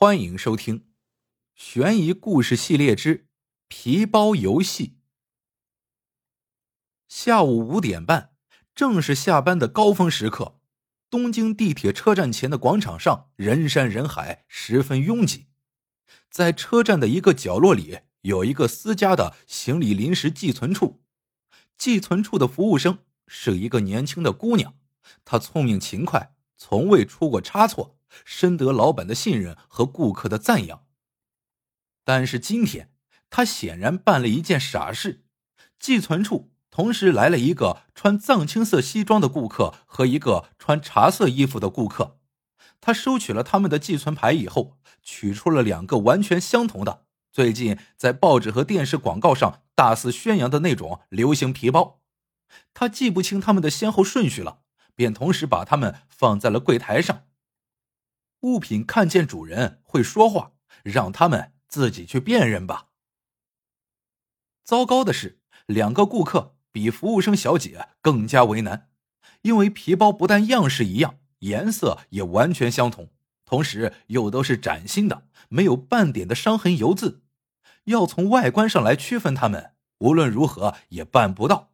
欢迎收听悬疑故事系列之《皮包游戏》。下午五点半，正是下班的高峰时刻，东京地铁车站前的广场上人山人海，十分拥挤。在车站的一个角落里，有一个私家的行李临时寄存处。寄存处的服务生是一个年轻的姑娘，她聪明勤快，从未出过差错。深得老板的信任和顾客的赞扬，但是今天他显然办了一件傻事。寄存处同时来了一个穿藏青色西装的顾客和一个穿茶色衣服的顾客。他收取了他们的寄存牌以后，取出了两个完全相同的、最近在报纸和电视广告上大肆宣扬的那种流行皮包。他记不清他们的先后顺序了，便同时把它们放在了柜台上。物品看见主人会说话，让他们自己去辨认吧。糟糕的是，两个顾客比服务生小姐更加为难，因为皮包不但样式一样，颜色也完全相同，同时又都是崭新的，没有半点的伤痕油渍，要从外观上来区分它们，无论如何也办不到。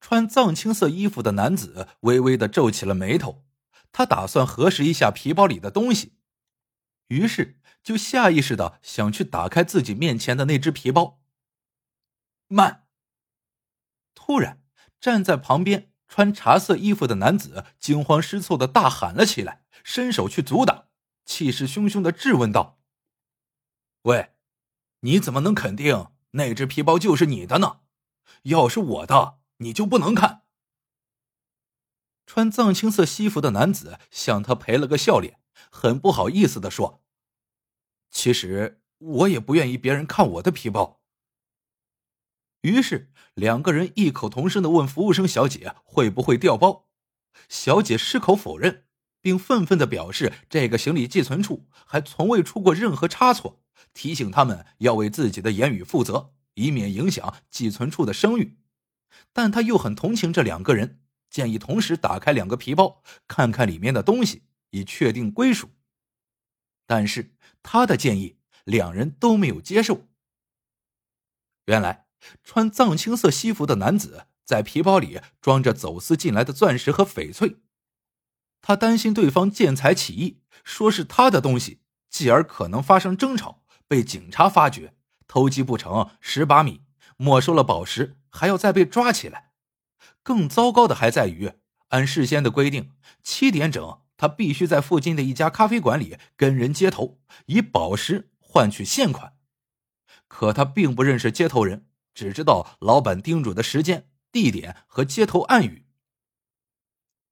穿藏青色衣服的男子微微的皱起了眉头。他打算核实一下皮包里的东西，于是就下意识的想去打开自己面前的那只皮包。慢！突然，站在旁边穿茶色衣服的男子惊慌失措的大喊了起来，伸手去阻挡，气势汹汹的质问道：“喂，你怎么能肯定那只皮包就是你的呢？要是我的，你就不能看？”穿藏青色西服的男子向他赔了个笑脸，很不好意思的说：“其实我也不愿意别人看我的皮包。”于是两个人异口同声的问服务生小姐会不会调包，小姐矢口否认，并愤愤的表示这个行李寄存处还从未出过任何差错，提醒他们要为自己的言语负责，以免影响寄存处的声誉。但他又很同情这两个人。建议同时打开两个皮包，看看里面的东西，以确定归属。但是他的建议，两人都没有接受。原来，穿藏青色西服的男子在皮包里装着走私进来的钻石和翡翠，他担心对方见财起意，说是他的东西，继而可能发生争吵，被警察发觉，偷鸡不成蚀把米，没收了宝石，还要再被抓起来。更糟糕的还在于，按事先的规定，七点整他必须在附近的一家咖啡馆里跟人接头，以宝石换取现款。可他并不认识接头人，只知道老板叮嘱的时间、地点和接头暗语。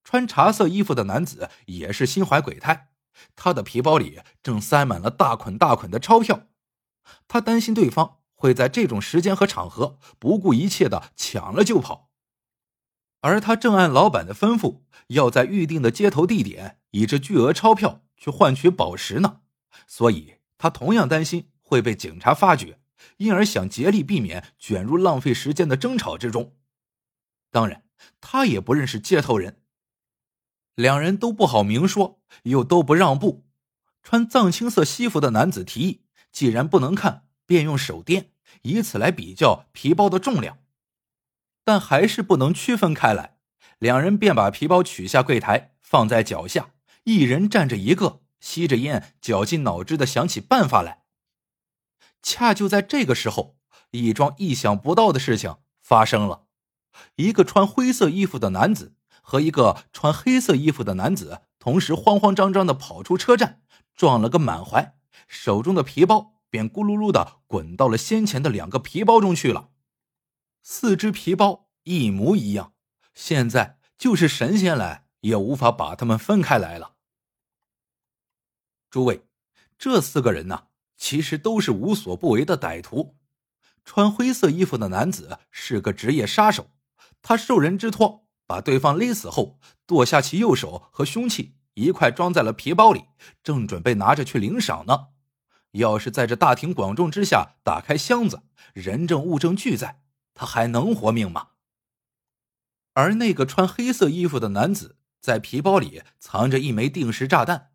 穿茶色衣服的男子也是心怀鬼胎，他的皮包里正塞满了大捆大捆的钞票，他担心对方会在这种时间和场合不顾一切的抢了就跑。而他正按老板的吩咐，要在预定的接头地点以这巨额钞票去换取宝石呢，所以他同样担心会被警察发觉，因而想竭力避免卷入浪费时间的争吵之中。当然，他也不认识接头人，两人都不好明说，又都不让步。穿藏青色西服的男子提议，既然不能看，便用手掂，以此来比较皮包的重量。但还是不能区分开来，两人便把皮包取下柜台，放在脚下，一人站着一个，吸着烟，绞尽脑汁的想起办法来。恰就在这个时候，一桩意想不到的事情发生了：一个穿灰色衣服的男子和一个穿黑色衣服的男子同时慌慌张张的跑出车站，撞了个满怀，手中的皮包便咕噜噜的滚到了先前的两个皮包中去了。四只皮包一模一样，现在就是神仙来也无法把它们分开来了。诸位，这四个人呢，其实都是无所不为的歹徒。穿灰色衣服的男子是个职业杀手，他受人之托把对方勒死后，剁下其右手和凶器一块装在了皮包里，正准备拿着去领赏呢。要是在这大庭广众之下打开箱子，人证物证俱在。他还能活命吗？而那个穿黑色衣服的男子在皮包里藏着一枚定时炸弹，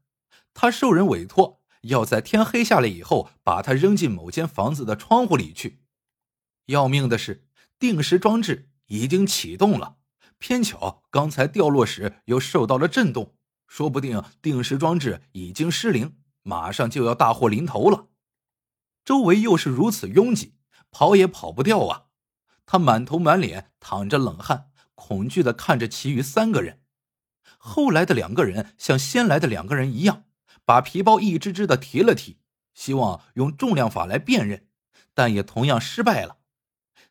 他受人委托要在天黑下来以后把他扔进某间房子的窗户里去。要命的是，定时装置已经启动了，偏巧刚才掉落时又受到了震动，说不定定时装置已经失灵，马上就要大祸临头了。周围又是如此拥挤，跑也跑不掉啊！他满头满脸淌着冷汗，恐惧的看着其余三个人。后来的两个人像先来的两个人一样，把皮包一只只的提了提，希望用重量法来辨认，但也同样失败了。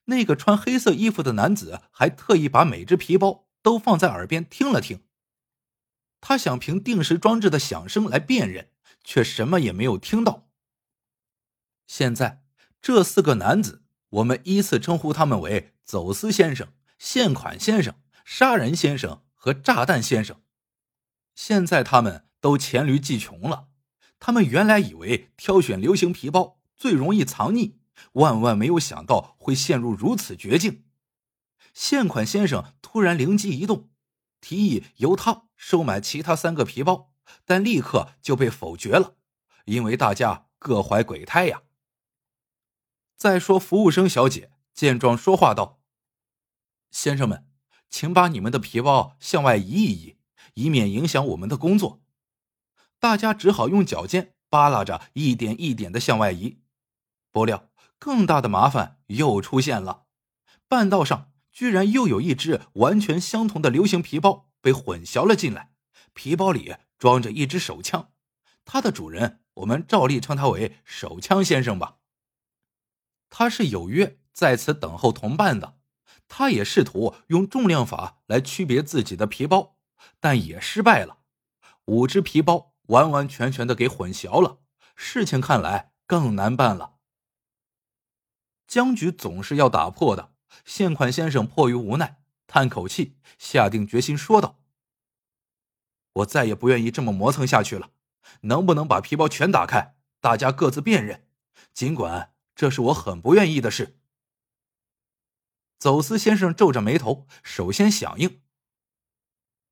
那个穿黑色衣服的男子还特意把每只皮包都放在耳边听了听，他想凭定时装置的响声来辨认，却什么也没有听到。现在这四个男子，我们依次称呼他们为走私先生、现款先生、杀人先生和炸弹先生。现在他们都黔驴技穷了，他们原来以为挑选流行皮包最容易藏匿，万万没有想到会陷入如此绝境。现款先生突然灵机一动，提议由他收买其他三个皮包，但立刻就被否决了，因为大家各怀鬼胎呀。再说，服务生小姐见状说话道：“先生们，请把你们的皮包向外移一移，以免影响我们的工作。”大家只好用脚尖扒拉着，一点一点的向外移。不料，更大的麻烦又出现了。半道上，居然又有一只完全相同的流行皮包被混淆了进来，皮包里装着一支手枪。它的主人，我们照例称他为“手枪先生”吧。他是有约在此等候同伴的，他也试图用重量法来区别自己的皮包，但也失败了。五只皮包完完全全的给混淆了，事情看来更难办了。僵局总是要打破的，现款先生迫于无奈，叹口气，下定决心说道：“我再也不愿意这么磨蹭下去了，能不能把皮包全打开，大家各自辨认？尽管……”这是我很不愿意的事。走私先生皱着眉头，首先响应。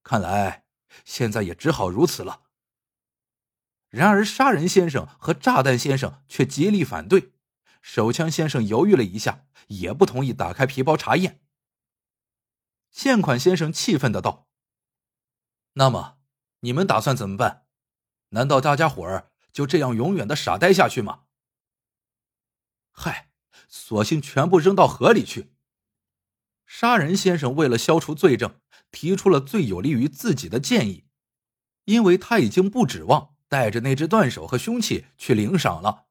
看来现在也只好如此了。然而，杀人先生和炸弹先生却极力反对。手枪先生犹豫了一下，也不同意打开皮包查验。现款先生气愤的道：“那么，你们打算怎么办？难道大家伙儿就这样永远的傻呆下去吗？”嗨，索性全部扔到河里去。杀人先生为了消除罪证，提出了最有利于自己的建议，因为他已经不指望带着那只断手和凶器去领赏了。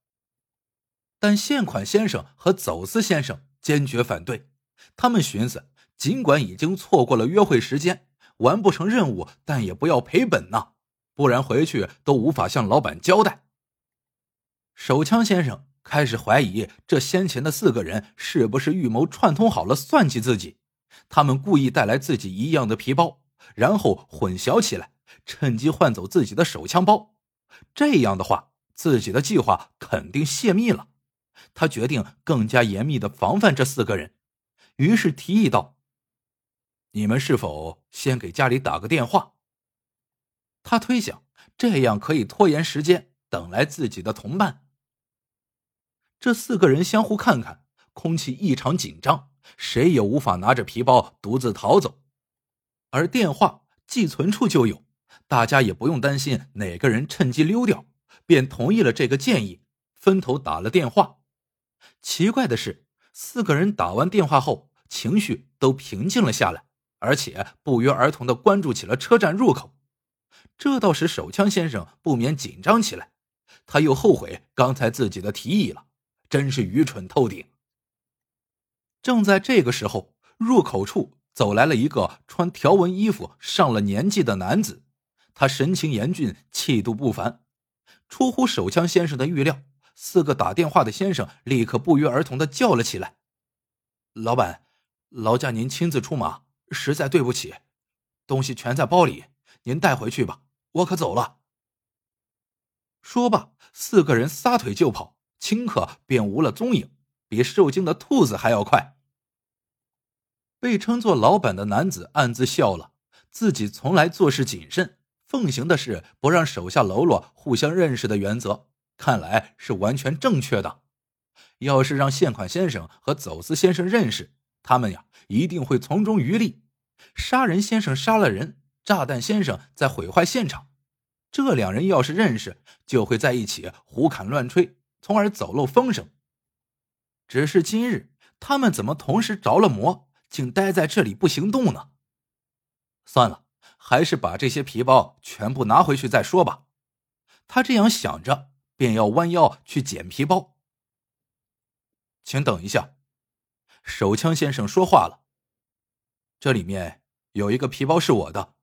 但现款先生和走私先生坚决反对，他们寻思，尽管已经错过了约会时间，完不成任务，但也不要赔本呐，不然回去都无法向老板交代。手枪先生。开始怀疑这先前的四个人是不是预谋串通好了算计自己？他们故意带来自己一样的皮包，然后混淆起来，趁机换走自己的手枪包。这样的话，自己的计划肯定泄密了。他决定更加严密的防范这四个人，于是提议道：“你们是否先给家里打个电话？”他推想这样可以拖延时间，等来自己的同伴。这四个人相互看看，空气异常紧张，谁也无法拿着皮包独自逃走。而电话寄存处就有，大家也不用担心哪个人趁机溜掉，便同意了这个建议，分头打了电话。奇怪的是，四个人打完电话后，情绪都平静了下来，而且不约而同的关注起了车站入口，这倒使手枪先生不免紧张起来。他又后悔刚才自己的提议了。真是愚蠢透顶。正在这个时候，入口处走来了一个穿条纹衣服、上了年纪的男子，他神情严峻，气度不凡。出乎手枪先生的预料，四个打电话的先生立刻不约而同的叫了起来：“老板，劳驾您亲自出马，实在对不起。东西全在包里，您带回去吧，我可走了。”说罢，四个人撒腿就跑。顷刻便无了踪影，比受惊的兔子还要快。被称作老板的男子暗自笑了，自己从来做事谨慎，奉行的是不让手下喽啰互相认识的原则，看来是完全正确的。要是让现款先生和走私先生认识，他们呀一定会从中渔利。杀人先生杀了人，炸弹先生在毁坏现场。这两人要是认识，就会在一起胡侃乱吹，从而走漏风声。只是今日他们怎么同时着了魔，竟待在这里不行动呢？算了，还是把这些皮包全部拿回去再说吧。他这样想着，便要弯腰去捡皮包。请等一下，手枪先生说话了。这里面有一个皮包是我的。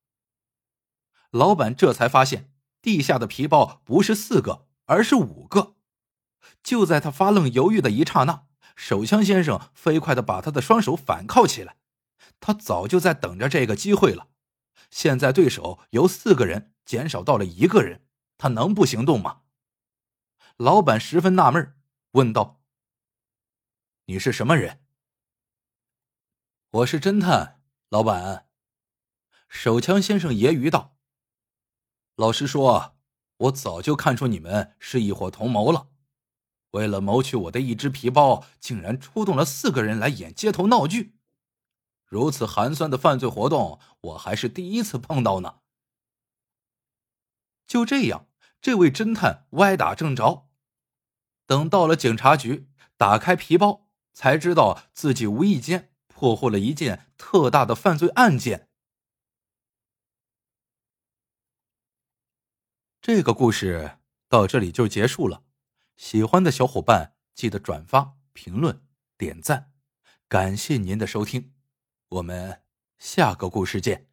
老板这才发现地下的皮包不是四个，而是五个。就在他发愣犹豫的一刹那，手枪先生飞快的把他的双手反铐起来。他早就在等着这个机会了。现在对手由四个人减少到了一个人，他能不行动吗？老板十分纳闷，问道。你是什么人？我是侦探，老板。手枪先生揶揄道：“老实说，我早就看出你们是一伙同谋了。为了谋取我的一只皮包，竟然出动了四个人来演街头闹剧。如此寒酸的犯罪活动，我还是第一次碰到呢。”就这样，这位侦探歪打正着。等到了警察局，打开皮包。才知道自己无意间破获了一件特大的犯罪案件。这个故事到这里就结束了。喜欢的小伙伴记得转发、评论、点赞，感谢您的收听，我们下个故事见。